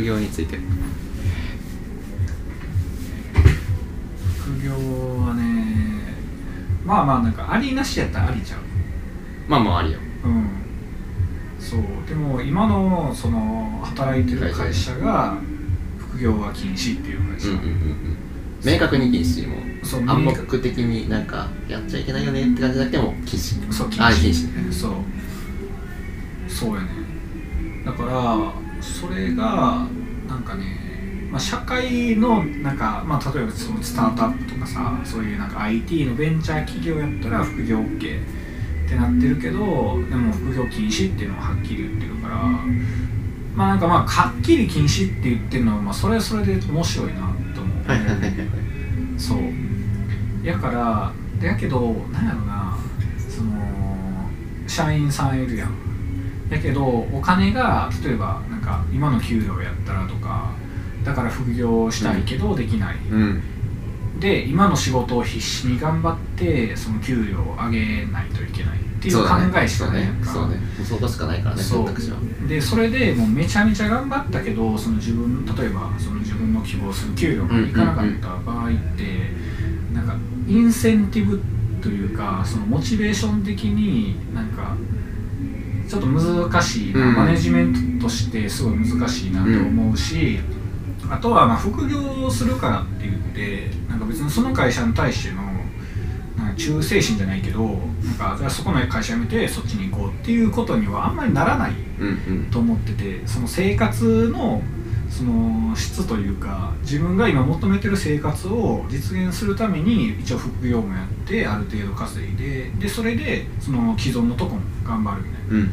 副業について。副業はねまあまあなんかありなしやったらありちゃう。まあまあありようん。そう。でも今のその働いてる会社が副業は禁止っていう会社、うんうんうんうん。明確に禁止も。そう暗黙的になんかやっちゃいけないよねって感じじゃなくても禁止。そう禁止。あ禁止ね。そう。そうやね。だからそれがなんかね、まあ、社会のなんか、まあ、例えばそのスタートアップとかさそういうなんか IT のベンチャー企業やったら副業 OK ってなってるけどでも副業禁止っていうのははっきり言ってるからまあなんかまあはっきり禁止って言ってるのは、まあ、それはそれで面白いなと思う、そう。やからやけどなんやろなその社員さんいるやんやけどお金が例えばなんか今の給料やったらとかだから副業したいけどできない、うん。で今の仕事を必死に頑張ってその給料を上げないといけないっていう考そうだね。えしかないやんか。そうね。そうね。もうそこしかないからねそう。選択肢は。でそれでもうめちゃめちゃ頑張ったけどその自分例えばその自分の希望する給料がいかなかった場合って、なんかインセンティブというかそのモチベーション的になんかちょっと難しいな、うん。マネジメントとしてすごい難しいなと思うし、あとはまあ副業をするからって言ってなんか別にその会社に対してのなんか忠誠心じゃないけどなんかじゃあそこの会社辞めてそっちに行こうっていうことにはあんまりならないうんうん。と思っててその生活のその質というか自分が今求めてる生活を実現するために一応副業もやってある程度稼いででそれでその既存のとこも頑張るみたいな。うん。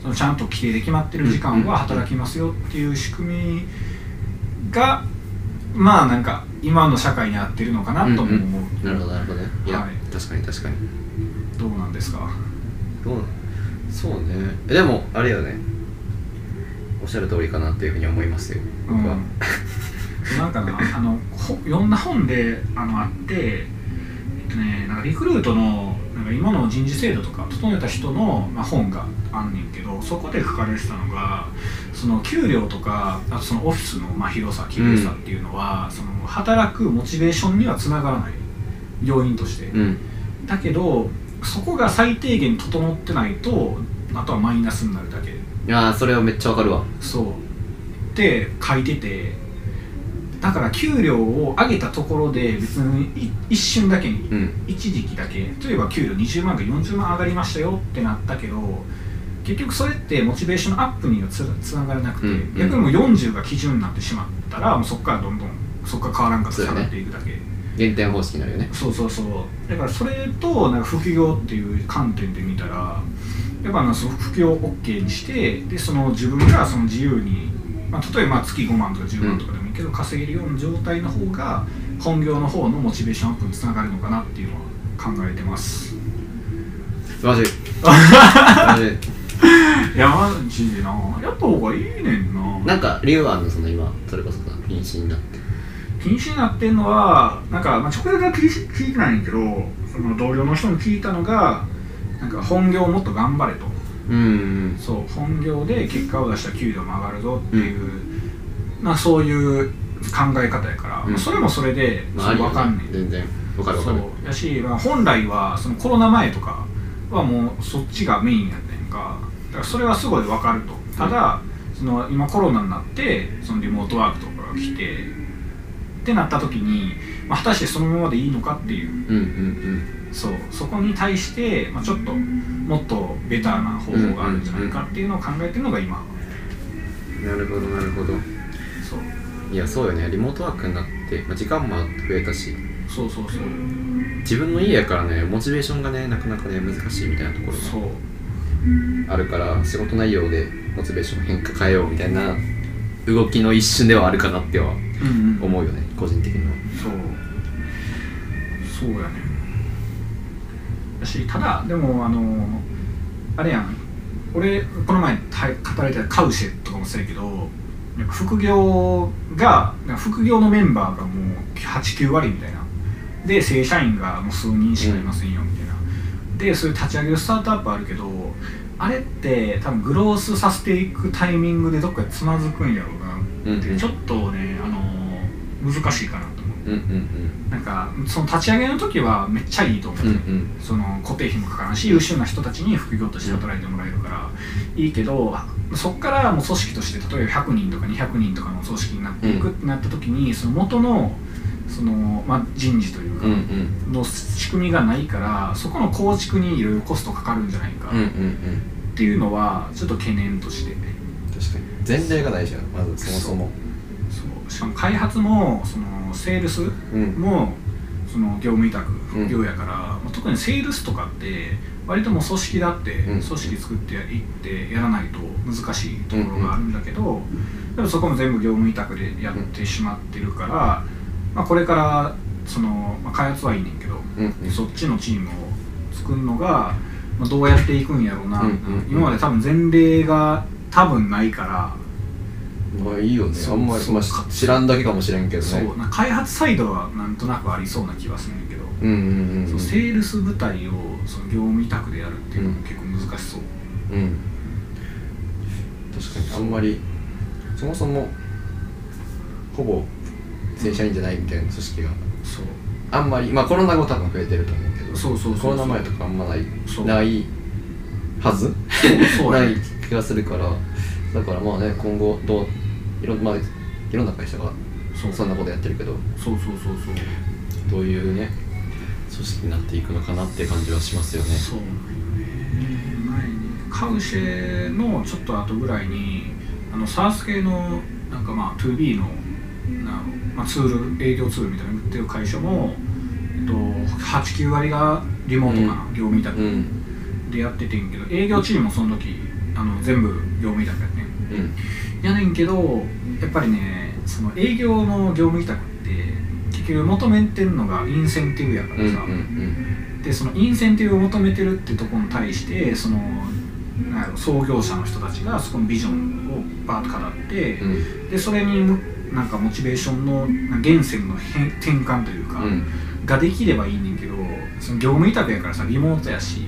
そのちゃんと規定で決まってる時間は働きますよっていう仕組みがまあなんか今の社会に合ってるのかなとも思う、なるほどなるほどね。いや、はい。確かに確かに。どうなんですか？どう？なそうね。えでもあれよねおっしゃる通りかなっていうふうに思いますよ。僕は、うん、なんかなあのほ読んだ本であのあって、えっとね、なんかリクルートのなんか今の人事制度とか整えた人の、まあ、本があんねんけどそこで書かれてたのがその給料とかあとそのオフィスのまあ広さ綺麗さっていうのは、その働くモチベーションにはつながらない。要因として、うん。だけどそこが最低限整ってないとあとはマイナスになるだけ。いやーそれはめっちゃわかるわ。そう。って書いててだから給料を上げたところで別にい一瞬だけにうん。一時期だけ例えば給料20万が40万上がりましたよってなったけど結局それってモチベーションアップにはつつながらなくて、うん。逆にもう40が基準になってしまったらもうそこからどんどんそこから変わらんかったら下がっていくだけ減点方式になるよね。そうそうそう。だからそれとなんか副業っていう観点で見たらやっぱなその副業を OK にしてでその自分がその自由に、まあ、例えばまあ月5万とか10万とかでもいいけど、稼げるような状態の方が本業の方のモチベーションアップにつながるのかなっていうのは考えてます。マジマジい。やマジでな。やった方がいいねんな。なんか理由はあるの？その今それこそさ瀕死になって禁止になってんのはなんか、まあ、直接は聞いてないんやけどその同僚の人に聞いたのがなんか本業をもっと頑張れと。うん。そう本業で結果を出したら給料も上がるぞっていう、まあそういう考え方やから、うん。それもそれで、まあ分かんねん。ね全然。わかるわかそるう。やし、まあ、本来はそのコロナ前とかはもうそっちがメインやったんやんか。だからそれはすごい分かると。ただ、その今コロナになってそのリモートワークとかが来てってなった時に、まあ、果たしてそのままでいいのかっていううんうんそうそこに対して、まあ、ちょっともっとベターな方法があるんじゃないかっていうのを考えてるのが今。うんなるほどなるほど。そう。いやそうよね。リモートワークになって、まあ、時間も増えたし。そうそうそう。自分の家やからねモチベーションがねなかなかね難しいみたいなところがあるから仕事内容でモチベーション変化変えようみたいな動きの一瞬ではあるかなってはうんうん思うよね個人的には。そう。そうやね。だしただでもあのあれやん。俺この前た語られたカウシェとかもそうやけど副業が副業のメンバーがもう89割みたいな。で正社員がもう数人しかいませんよみたいな、でそういう立ち上げるスタートアップあるけどあれって多分グロースさせていくタイミングでどっかでつまずくんやろうなっうんうん。ちょっとね、あの難しいかなと思ううんうん。なんかその立ち上げの時はめっちゃいいと思う、うんうん。その固定費もかからんし優秀な人たちに副業として働いてもらえるからいいけどそこからもう組織として例えば100人とか200人とかの組織になっていくってなった時にその元のその、まあ、人事というか、うんうん。の仕組みがないからそこの構築にいろいろコストかかるんじゃないかうんうんうん。っていうのはちょっと懸念として。確かに。前例がないじゃんまずそもそもしかも開発もそのセールスうん。もその業務委託業やから、まあ特にセールスとかって割ともう組織だってうん。組織作っていってやらないと難しいところがあるんだけど、でもそこも全部業務委託でやってしまってるから、まあ、これからその、まあ、開発はいいねんけど、うんうん。そっちのチームを作るのが、まあ、どうやっていくんやろうな、うん。うん。うん。今まで多分前例が多分ないから、まあいいよね。あんまり、知らんだけかもしれんけどね。そうな開発サイドはなんとなくありそうな気はするんだけど、うんうんうんセールス部隊をその業務委託でやるっていうのも結構難しそう、うん。確かにあんまりそもそもほぼ正社員じゃないみたいな組織が。そう。あんまりまあコロナ後多分増えてると思うけど。そうそうそうコロナ前とかあんまないないはず？ない気がするから。だからまあね今後どういろん,、まあ、いろんな会社がそんなことやってるけど。そうそうそうそう。どういうね組織になっていくのかなって感じはしますよね。そうなんよね。前にカウシェのちょっと後ぐらいにあの SARS 系のなんかまあ 2B のな、まあ、ツール営業ツールみたいなの売ってる会社も、えっと、89割がリモートかな、業務委託。うん。でやっててんけど営業チームもその時あの全部業務委託やってんやねんけどやっぱりねその営業の業務委託って結局求めてるのがインセンティブやかうんうんらさ、でそのインセンティブを求めてるってところに対してそのなんやろ創業者の人たちがそこのビジョンをバーッと語ってう、ん。でそれにむなんかモチベーションの源泉の変転換というか、うん。ができればいいねんけどその業務委託やからさリモートやし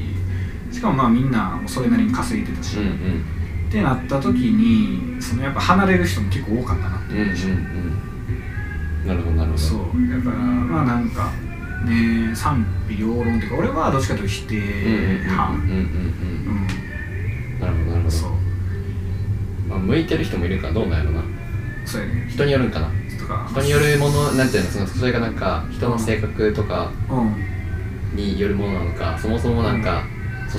しかもまあみんなそれなりに稼いでたし、うんうんってなった時にそのやっぱ離れる人も結構多かったなってうんうんいう印象、うん。なるほどなるほど。そう。だからまあなんかね賛否両論っていうか俺はどっちかというと否定うんうんうん派うんうんうんうん。なるほどなるほそう。どまあ向いてる人もいるからどうなんやろな。そうやね。人によるんかな。とか。人によるものなんていうのそのそれがなんか人の性格とかうん。によるものなのかそもそもなんか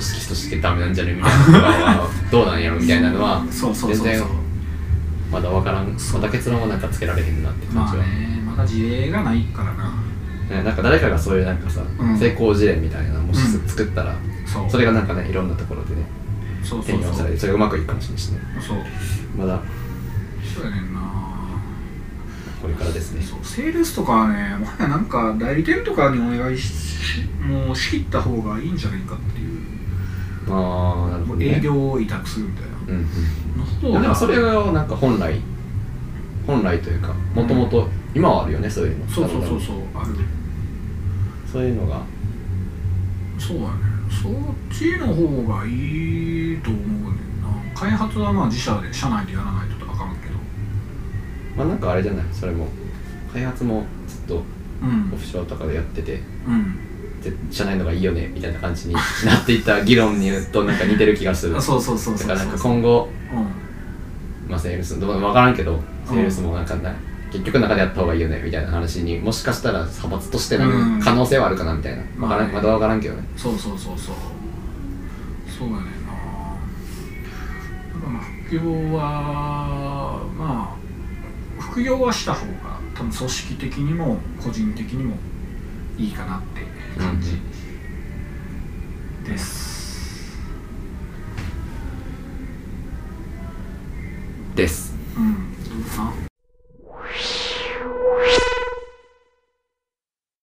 組織としてダメなんじゃねみたいなとかはどうなんやろみたいなのは 全然まだ分からん。まだ結論はなんかつけられへんなって感まあじは、ねまだ事例がないからな。ねなんか誰かがそういうなんかさ、うん。成功事例みたいなのもしうん作ったら、そう。それがなんかねいろんなところでね転用されてそれがうまくいくかもしれないしね。そう。まだ。そうやねんなこれからですね。そうセールスとかはねもはやなんか代理店とかにお願いしもう仕切った方がいいんじゃないかっていう。ああなるほどね。営業を委託するみたいな。うんうんでもそれがなんか本来本来というかもともと今はあるよねそういうの。そうそうそうそうある。そういうのが。そうやね。そっちの方がいいと思うねんな。開発はまあ自社で社内でやらないとまあなんかあれじゃない？それも。開発もずっとうん。オフショアとかでやってて。社内のがいいよねみたいな感じになっていった議論にとなんか似てる気がする。あそうそうそうそうだからなんか今後、うん。まあ、セールスどう分からんけどセールスもなんかな結局中でやった方がいいよねみたいな話にもしかしたら派閥としてなうん。る可能性はあるかなみたいな、わからんまだ分からんけどね。そうそうそうそう。そうやねんなだからまあ副業はまあ副業はした方が多分組織的にも個人的にもいいかなって感じです、です